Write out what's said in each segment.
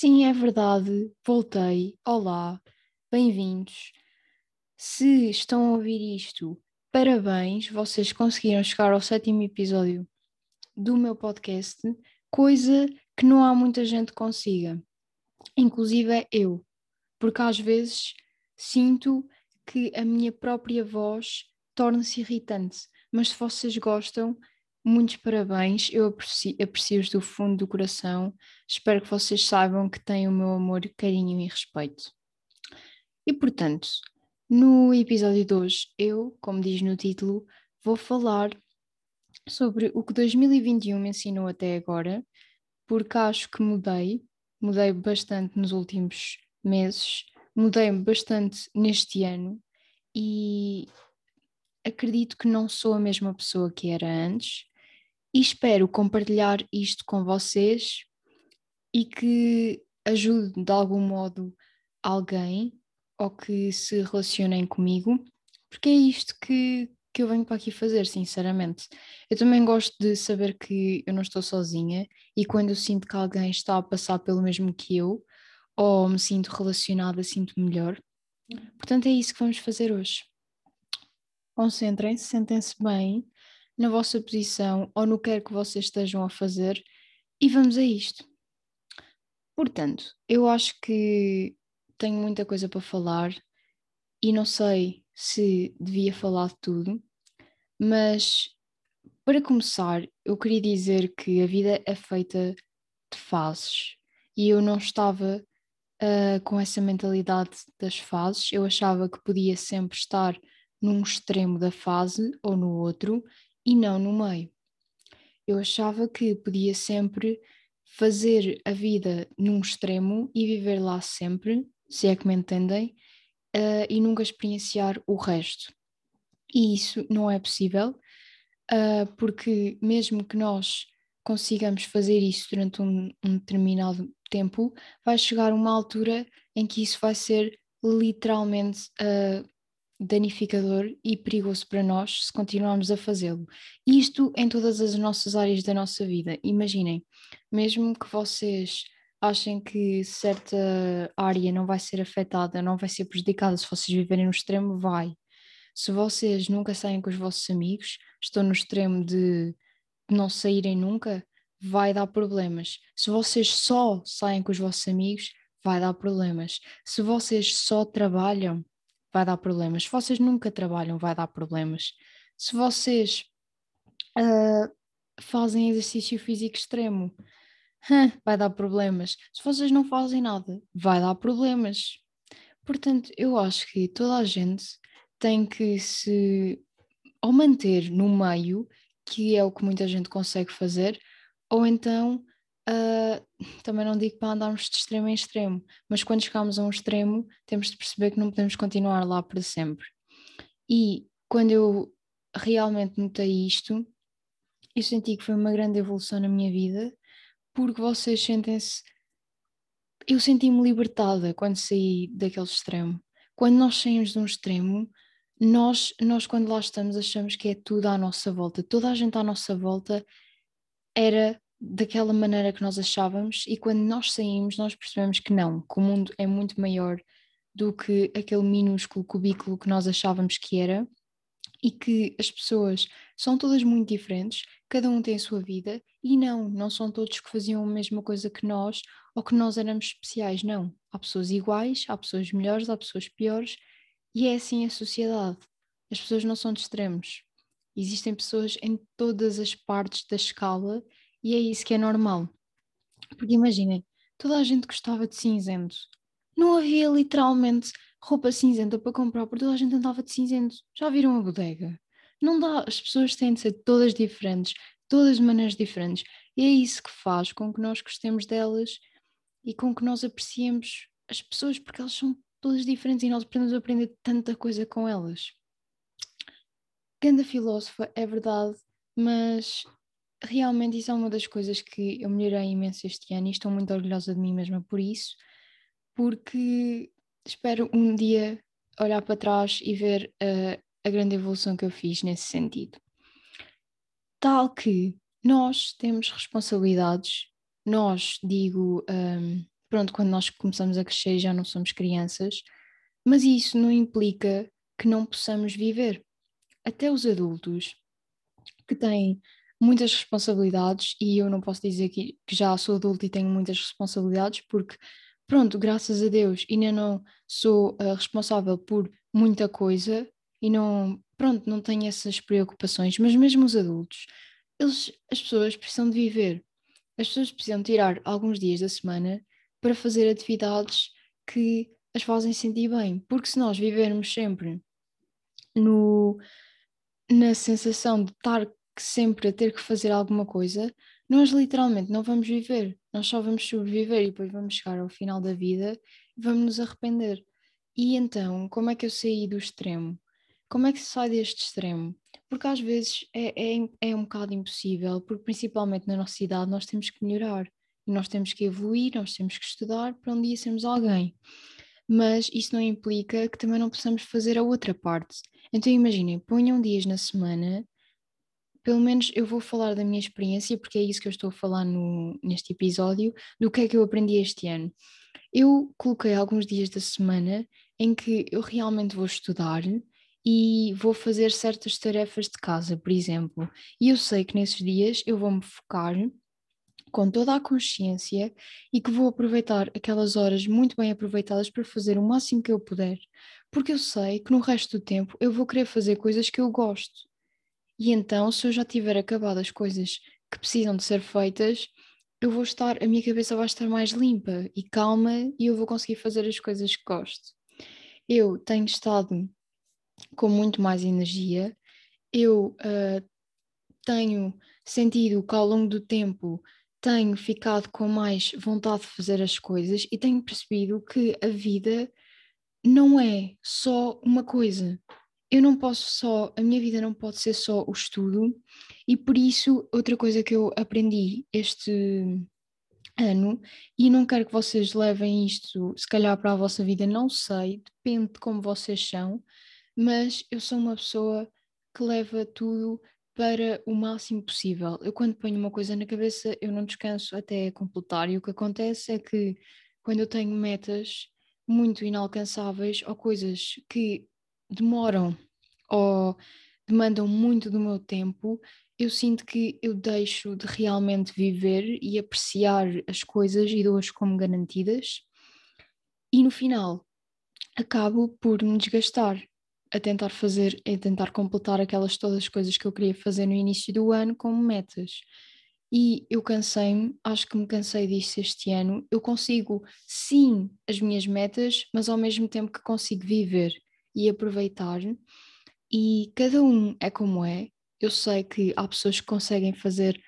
Sim, é verdade, voltei. Olá, bem-vindos. Se estão a ouvir isto, parabéns, vocês conseguiram chegar ao sétimo episódio do meu podcast, coisa que não há muita gente consiga, inclusive é eu, porque às vezes sinto que a minha própria voz torna-se irritante, mas se vocês gostam, muitos parabéns, eu aprecio, aprecio-os do fundo do coração. Espero que vocês saibam que têm o meu amor, carinho e respeito. E portanto, no episódio de hoje, eu, como diz no título, vou falar sobre o que 2021 me ensinou até agora, porque acho que mudei, mudei bastante nos últimos meses, mudei bastante neste ano e acredito que não sou a mesma pessoa que era antes e espero compartilhar isto com vocês e que ajude de algum modo alguém ou que se relacionem comigo, porque é isto que, que eu venho para aqui fazer, sinceramente. Eu também gosto de saber que eu não estou sozinha e quando eu sinto que alguém está a passar pelo mesmo que eu, ou me sinto relacionada, sinto melhor. Portanto, é isso que vamos fazer hoje. Concentrem-se, sentem-se bem na vossa posição ou no que quer que vocês estejam a fazer e vamos a isto. Portanto, eu acho que tenho muita coisa para falar e não sei se devia falar de tudo, mas para começar, eu queria dizer que a vida é feita de fases e eu não estava uh, com essa mentalidade das fases, eu achava que podia sempre estar num extremo da fase ou no outro e não no meio. Eu achava que podia sempre fazer a vida num extremo e viver lá sempre, se é que me entendem, uh, e nunca experienciar o resto. E isso não é possível, uh, porque mesmo que nós consigamos fazer isso durante um, um determinado tempo, vai chegar uma altura em que isso vai ser literalmente uh, danificador e perigoso para nós se continuarmos a fazê-lo. Isto em todas as nossas áreas da nossa vida. Imaginem, mesmo que vocês achem que certa área não vai ser afetada, não vai ser prejudicada se vocês viverem no extremo, vai. Se vocês nunca saem com os vossos amigos, estão no extremo de não saírem nunca, vai dar problemas. Se vocês só saem com os vossos amigos, vai dar problemas. Se vocês só trabalham, vai dar problemas. Se vocês nunca trabalham, vai dar problemas. Se vocês uh, fazem exercício físico extremo, vai dar problemas. Se vocês não fazem nada, vai dar problemas. Portanto, eu acho que toda a gente tem que se ou manter no meio, que é o que muita gente consegue fazer, ou então Uh, também não digo para andarmos de extremo em extremo, mas quando chegamos a um extremo, temos de perceber que não podemos continuar lá para sempre. E quando eu realmente notei isto, eu senti que foi uma grande evolução na minha vida, porque vocês sentem-se. Eu senti-me libertada quando saí daquele extremo. Quando nós saímos de um extremo, nós, nós quando lá estamos achamos que é tudo à nossa volta, toda a gente à nossa volta era daquela maneira que nós achávamos, e quando nós saímos, nós percebemos que não, que o mundo é muito maior do que aquele minúsculo cubículo que nós achávamos que era, e que as pessoas são todas muito diferentes, cada um tem a sua vida, e não, não são todos que faziam a mesma coisa que nós ou que nós éramos especiais, não. Há pessoas iguais, há pessoas melhores, há pessoas piores, e é assim a sociedade. As pessoas não são de extremos. Existem pessoas em todas as partes da escala e é isso que é normal. Porque imaginem, toda a gente gostava de cinzento. Não havia literalmente roupa cinzenta para comprar, porque toda a gente andava de cinzento. Já viram a bodega? Não dá, as pessoas têm de ser todas diferentes, todas de maneiras diferentes. E é isso que faz com que nós gostemos delas e com que nós apreciemos as pessoas, porque elas são todas diferentes e nós podemos aprender tanta coisa com elas. Ganda filósofa, é verdade, mas realmente isso é uma das coisas que eu melhorei imenso este ano e estou muito orgulhosa de mim mesma por isso, porque espero um dia olhar para trás e ver uh, a grande evolução que eu fiz nesse sentido. Tal que nós temos responsabilidades, nós, digo, um, pronto, quando nós começamos a crescer já não somos crianças, mas isso não implica que não possamos viver. Até os adultos que têm muitas responsabilidades, e eu não posso dizer que, que já sou adulto e tenho muitas responsabilidades, porque, pronto, graças a Deus, ainda não sou uh, responsável por muita coisa e não, pronto, não tenho essas preocupações, mas mesmo os adultos, eles, as pessoas precisam de viver. As pessoas precisam tirar alguns dias da semana para fazer atividades que as fazem sentir bem, porque se nós vivermos sempre no, na sensação de estar sempre a ter que fazer alguma coisa, nós literalmente não vamos viver, nós só vamos sobreviver e depois vamos chegar ao final da vida e vamos nos arrepender. E então, como é que eu saí do extremo? Como é que se sai deste extremo? Porque às vezes é, é, é um bocado impossível, porque principalmente na nossa idade nós temos que melhorar, e nós temos que evoluir, nós temos que estudar para um dia sermos alguém. Mas isso não implica que também não possamos fazer a outra parte. Então imaginem, ponham dias na semana pelo menos eu vou falar da minha experiência, porque é isso que eu estou a falar no, neste episódio, do que é que eu aprendi este ano. Eu coloquei alguns dias da semana em que eu realmente vou estudar e vou fazer certas tarefas de casa, por exemplo. E eu sei que nesses dias eu vou me focar com toda a consciência e que vou aproveitar aquelas horas muito bem aproveitadas para fazer o máximo que eu puder, porque eu sei que no resto do tempo eu vou querer fazer coisas que eu gosto. E então, se eu já tiver acabado as coisas que precisam de ser feitas, eu vou estar, a minha cabeça vai estar mais limpa e calma e eu vou conseguir fazer as coisas que gosto. Eu tenho estado com muito mais energia, eu uh, tenho sentido que ao longo do tempo tenho ficado com mais vontade de fazer as coisas e tenho percebido que a vida não é só uma coisa eu não posso só, a minha vida não pode ser só o estudo, e por isso, outra coisa que eu aprendi este ano, e não quero que vocês levem isto, se calhar, para a vossa vida, não sei, depende de como vocês são, mas eu sou uma pessoa que leva tudo para o máximo possível. Eu, quando ponho uma coisa na cabeça, eu não descanso até completar, e o que acontece é que quando eu tenho metas muito inalcançáveis ou coisas que demoram ou demandam muito do meu tempo, eu sinto que eu deixo de realmente viver e apreciar as coisas e dou-as como garantidas, e no final acabo por me desgastar a tentar fazer, a tentar completar aquelas todas as coisas que eu queria fazer no início do ano como metas. E eu cansei-me, acho que me cansei disso este ano. Eu consigo, sim, as minhas metas, mas ao mesmo tempo que consigo viver e aproveitar. E cada um é como é. Eu sei que há pessoas que conseguem fazer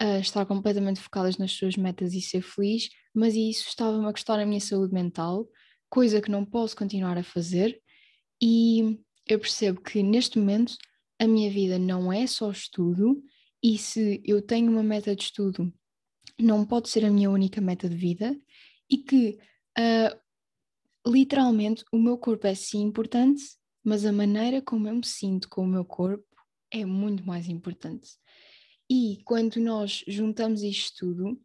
uh, estar completamente focadas nas suas metas e ser feliz, mas isso estava-me a custar a minha saúde mental, coisa que não posso continuar a fazer. E eu percebo que neste momento a minha vida não é só estudo, e se eu tenho uma meta de estudo, não pode ser a minha única meta de vida, e que uh, literalmente o meu corpo é sim importante, mas a maneira como eu me sinto com o meu corpo é muito mais importante. E quando nós juntamos isto tudo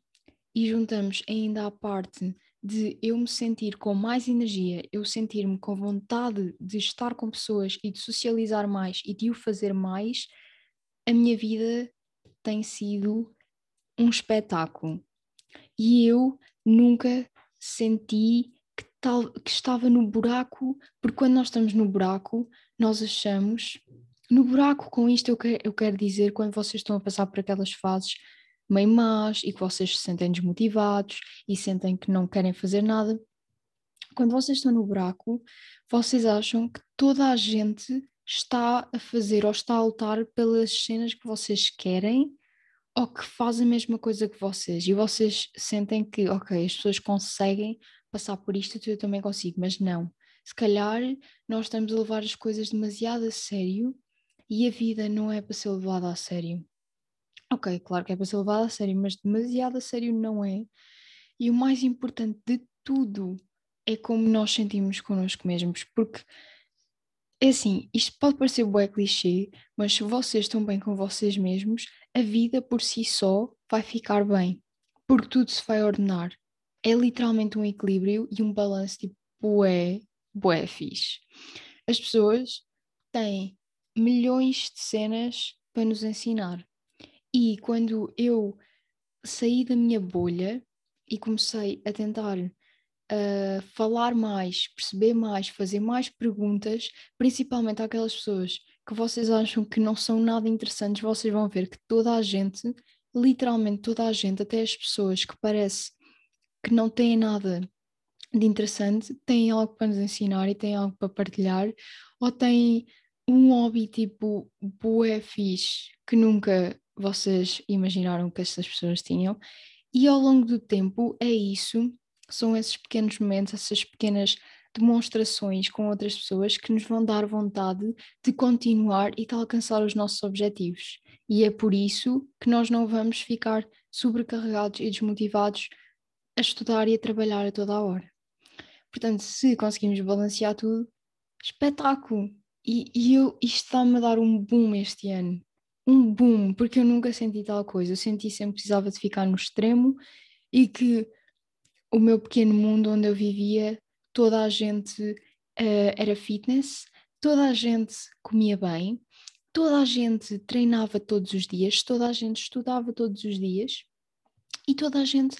e juntamos ainda a parte de eu me sentir com mais energia, eu sentir-me com vontade de estar com pessoas e de socializar mais e de o fazer mais, a minha vida tem sido um espetáculo. E eu nunca senti tal, que estava no buraco, porque quando nós estamos no buraco, nós achamos. No buraco, com isto, eu quero, eu quero dizer quando vocês estão a passar por aquelas fases meio más e que vocês se sentem desmotivados e sentem que não querem fazer nada. Quando vocês estão no buraco, vocês acham que toda a gente está a fazer ou está a lutar pelas cenas que vocês querem ou que faz a mesma coisa que vocês e vocês sentem que, ok, as pessoas conseguem passar por isto, eu também consigo, mas não. Se calhar nós estamos a levar as coisas demasiado a sério e a vida não é para ser levada a sério. Ok, claro que é para ser levada a sério, mas demasiado a sério não é. E o mais importante de tudo é como nós sentimos connosco mesmos, porque é assim, isto pode parecer bué clichê, mas se vocês estão bem com vocês mesmos, a vida por si só vai ficar bem, porque tudo se vai ordenar é literalmente um equilíbrio e um balanço tipo bué, bué fixe. As pessoas têm milhões de cenas para nos ensinar. E quando eu saí da minha bolha e comecei a tentar uh, falar mais, perceber mais, fazer mais perguntas, principalmente àquelas pessoas que vocês acham que não são nada interessantes, vocês vão ver que toda a gente, literalmente toda a gente, até as pessoas que parece que não têm nada de interessante, têm algo para nos ensinar e têm algo para partilhar, ou têm um hobby tipo bué fixe que nunca vocês imaginaram que essas pessoas tinham. E ao longo do tempo é isso, são esses pequenos momentos, essas pequenas demonstrações com outras pessoas que nos vão dar vontade de continuar e de alcançar os nossos objetivos. E é por isso que nós não vamos ficar sobrecarregados e desmotivados a estudar e a trabalhar a toda a hora. Portanto, se conseguimos balancear tudo, espetáculo! E, e eu, isto está-me a dar um boom este ano. Um boom, porque eu nunca senti tal coisa. Eu senti sempre que precisava de ficar no extremo e que o meu pequeno mundo onde eu vivia, toda a gente uh, era fitness, toda a gente comia bem, toda a gente treinava todos os dias, toda a gente estudava todos os dias e toda a gente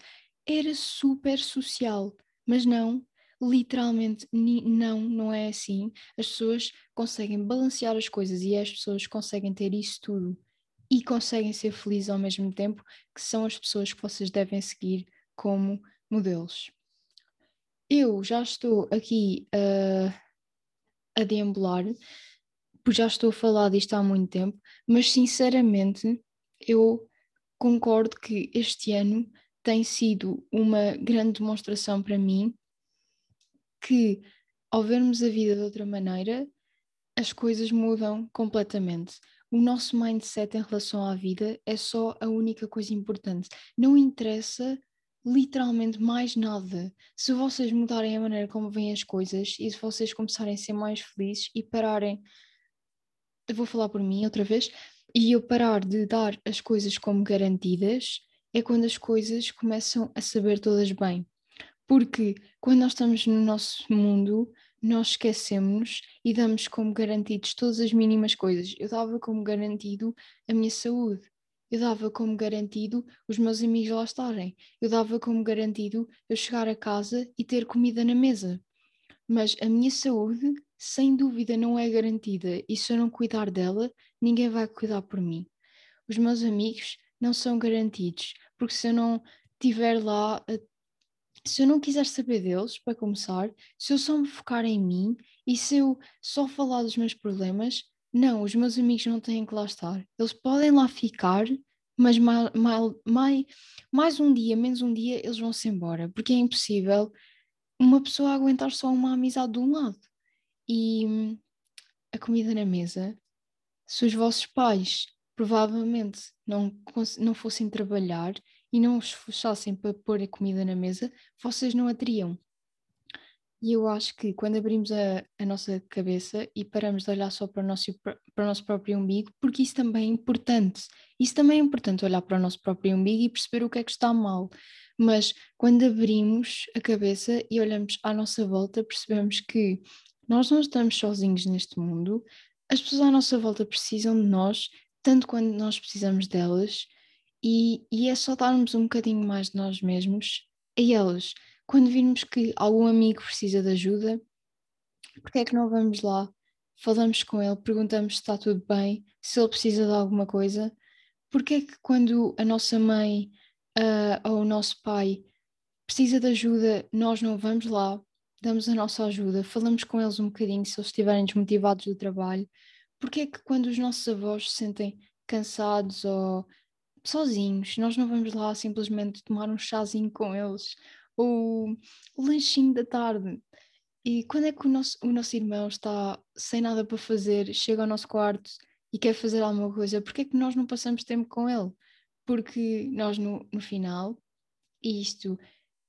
era super social. Mas não, literalmente não, não é assim. As pessoas conseguem balancear as coisas e as pessoas conseguem ter isso tudo e conseguem ser felizes ao mesmo tempo, que são as pessoas que vocês devem seguir como modelos. Eu já estou aqui uh, a deambular, porque já estou a falar disto há muito tempo, mas sinceramente eu concordo que este ano tem sido uma grande demonstração para mim que, ao vermos a vida de outra maneira, as coisas mudam completamente. O nosso mindset em relação à vida é só a única coisa importante. Não interessa literalmente mais nada. Se vocês mudarem a maneira como veem as coisas e se vocês começarem a ser mais felizes e pararem, eu vou falar por mim outra vez, e eu parar de dar as coisas como garantidas, é quando as coisas começam a saber todas bem. Porque quando nós estamos no nosso mundo, nós esquecemos e damos como garantidos todas as mínimas coisas. Eu dava como garantido a minha saúde, eu dava como garantido os meus amigos lá estarem, eu dava como garantido eu chegar a casa e ter comida na mesa. Mas a minha saúde, sem dúvida, não é garantida e se eu não cuidar dela, ninguém vai cuidar por mim. Os meus amigos não são garantidos, porque se eu não estiver lá a se eu não quiser saber deles, para começar, se eu só me focar em mim e se eu só falar dos meus problemas, não, os meus amigos não têm que lá estar. Eles podem lá ficar, mas mal, mais, mais um dia, menos um dia, eles vão-se embora, porque é impossível uma pessoa aguentar só uma amizade de um lado. E hum, a comida na mesa, se os vossos pais provavelmente não, não fossem trabalhar e não os esforçassem para pôr a comida na mesa, vocês não a teriam. E eu acho que quando abrimos a, a nossa cabeça e paramos de olhar só para o, nosso, para o nosso próprio umbigo, porque isso também é importante. Isso também é importante olhar para o nosso próprio umbigo e perceber o que é que está mal. Mas quando abrimos a cabeça e olhamos à nossa volta, percebemos que nós não estamos sozinhos neste mundo, as pessoas à nossa volta precisam de nós, tanto quando nós precisamos delas, e, e é só darmos um bocadinho mais de nós mesmos a eles. Quando virmos que algum amigo precisa de ajuda, porque é que não vamos lá, falamos com ele, perguntamos se está tudo bem, se ele precisa de alguma coisa? Porque é que quando a nossa mãe uh, ou o nosso pai precisa de ajuda, nós não vamos lá, damos a nossa ajuda, falamos com eles um bocadinho se eles estiverem desmotivados do trabalho? Porque é que quando os nossos avós se sentem cansados ou sozinhos, nós não vamos lá simplesmente tomar um chazinho com eles ou o lanchinho da tarde. E quando é que o nosso, o nosso irmão está sem nada para fazer, chega ao nosso quarto e quer fazer alguma coisa, porque é que nós não passamos tempo com ele? Porque nós, no, no final, e isto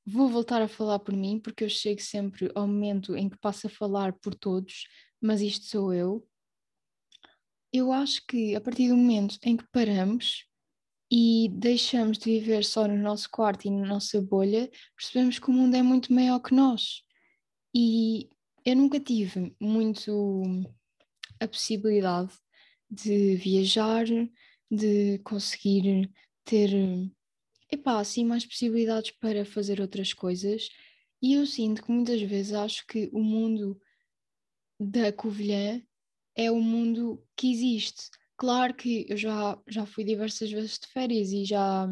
vou voltar a falar por mim, porque eu chego sempre ao momento em que passo a falar por todos, mas isto sou eu. Eu acho que a partir do momento em que paramos e deixamos de viver só no nosso quarto e na nossa bolha, percebemos que o mundo é muito maior que nós. E eu nunca tive muito a possibilidade de viajar, de conseguir ter, epá, assim, mais possibilidades para fazer outras coisas. E eu sinto que muitas vezes acho que o mundo da Covilhã é o mundo que existe. Claro que eu já, já fui diversas vezes de férias e já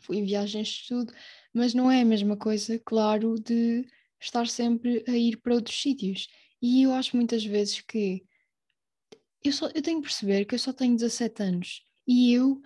fui em viagens de estudo, mas não é a mesma coisa, claro, de estar sempre a ir para outros sítios. E eu acho muitas vezes que eu, só, eu tenho que perceber que eu só tenho 17 anos e eu,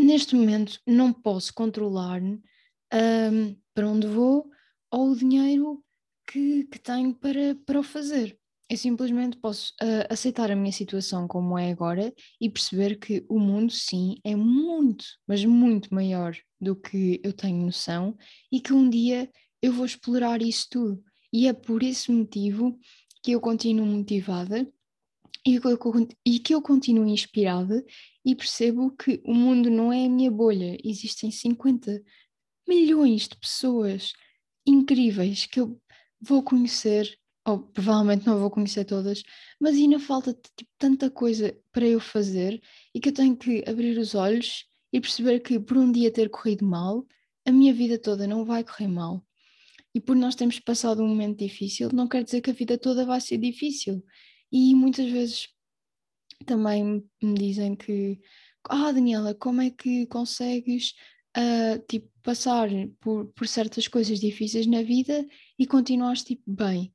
neste momento, não posso controlar um, para onde vou ou o dinheiro que, que tenho para, para o fazer. Eu simplesmente posso uh, aceitar a minha situação como é agora e perceber que o mundo, sim, é muito, mas muito maior do que eu tenho noção e que um dia eu vou explorar isso tudo. E é por esse motivo que eu continuo motivada e que eu, e que eu continuo inspirada e percebo que o mundo não é a minha bolha. Existem 50 milhões de pessoas incríveis que eu vou conhecer ou provavelmente não vou conhecer todas, mas ainda falta tipo, tanta coisa para eu fazer e que eu tenho que abrir os olhos e perceber que por um dia ter corrido mal, a minha vida toda não vai correr mal. E por nós termos passado um momento difícil, não quer dizer que a vida toda vai ser difícil. E muitas vezes também me dizem que, ah, Daniela, como é que consegues uh, tipo, passar por, por certas coisas difíceis na vida e continuares tipo, bem?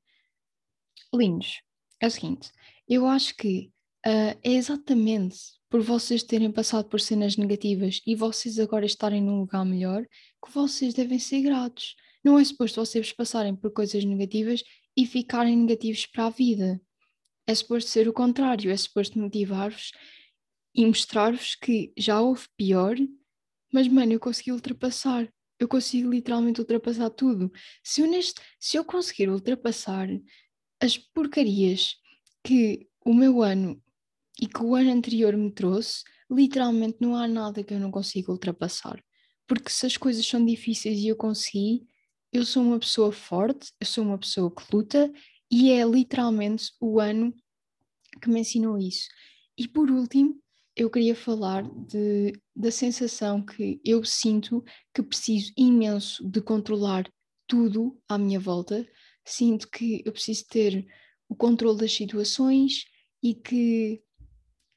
Lindos. É o seguinte, eu acho que uh, é exatamente por vocês terem passado por cenas negativas e vocês agora estarem num lugar melhor que vocês devem ser gratos. Não é suposto vocês passarem por coisas negativas e ficarem negativos para a vida. É suposto ser o contrário, é suposto motivar-vos e mostrar-vos que já houve pior, mas mano, eu consegui ultrapassar. Eu consigo literalmente ultrapassar tudo. Se eu, neste, se eu conseguir ultrapassar as porcarias que o meu ano e que o ano anterior me trouxe, literalmente não há nada que eu não consiga ultrapassar. Porque se as coisas são difíceis e eu consegui, eu sou uma pessoa forte, eu sou uma pessoa que luta e é literalmente o ano que me ensinou isso. E por último, eu queria falar de, da sensação que eu sinto que preciso imenso de controlar tudo à minha volta, sinto que eu preciso ter o controle das situações e que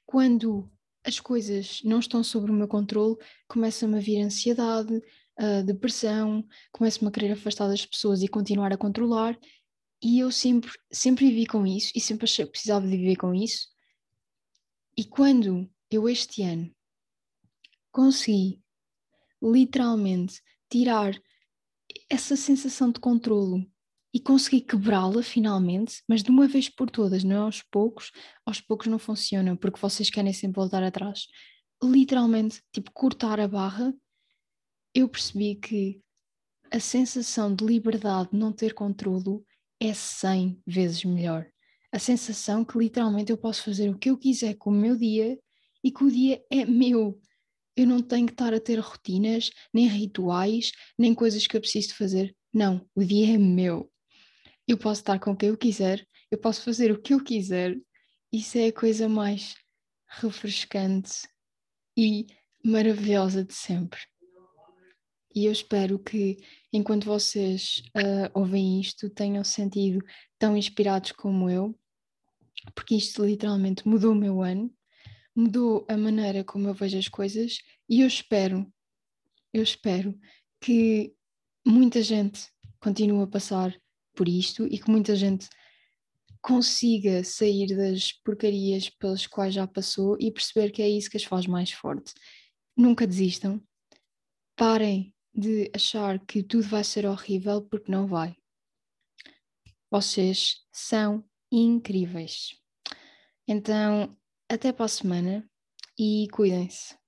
quando as coisas não estão sob o meu controle, começa-me a vir ansiedade, a depressão, começo-me a querer afastar das pessoas e continuar a controlar. E eu sempre, sempre vivi com isso e sempre achei que precisava de viver com isso. E quando eu este ano consegui literalmente tirar essa sensação de controlo e consegui quebrá-la finalmente, mas de uma vez por todas, não é aos poucos, aos poucos não funciona, porque vocês querem sempre voltar atrás. Literalmente, tipo, cortar a barra, eu percebi que a sensação de liberdade, de não ter controlo, é 100 vezes melhor. A sensação que literalmente eu posso fazer o que eu quiser com o meu dia e que o dia é meu. Eu não tenho que estar a ter rotinas, nem rituais, nem coisas que eu preciso fazer. Não, o dia é meu eu posso estar com quem eu quiser, eu posso fazer o que eu quiser. Isso é a coisa mais refrescante e maravilhosa de sempre. E eu espero que, enquanto vocês uh, ouvem isto, tenham sentido tão inspirados como eu, porque isto literalmente mudou o meu ano, mudou a maneira como eu vejo as coisas, e eu espero, eu espero que muita gente continue a passar por isto e que muita gente consiga sair das porcarias pelas quais já passou e perceber que é isso que as faz mais forte. Nunca desistam. Parem de achar que tudo vai ser horrível porque não vai. Vocês são incríveis. Então, até para a semana e cuidem-se.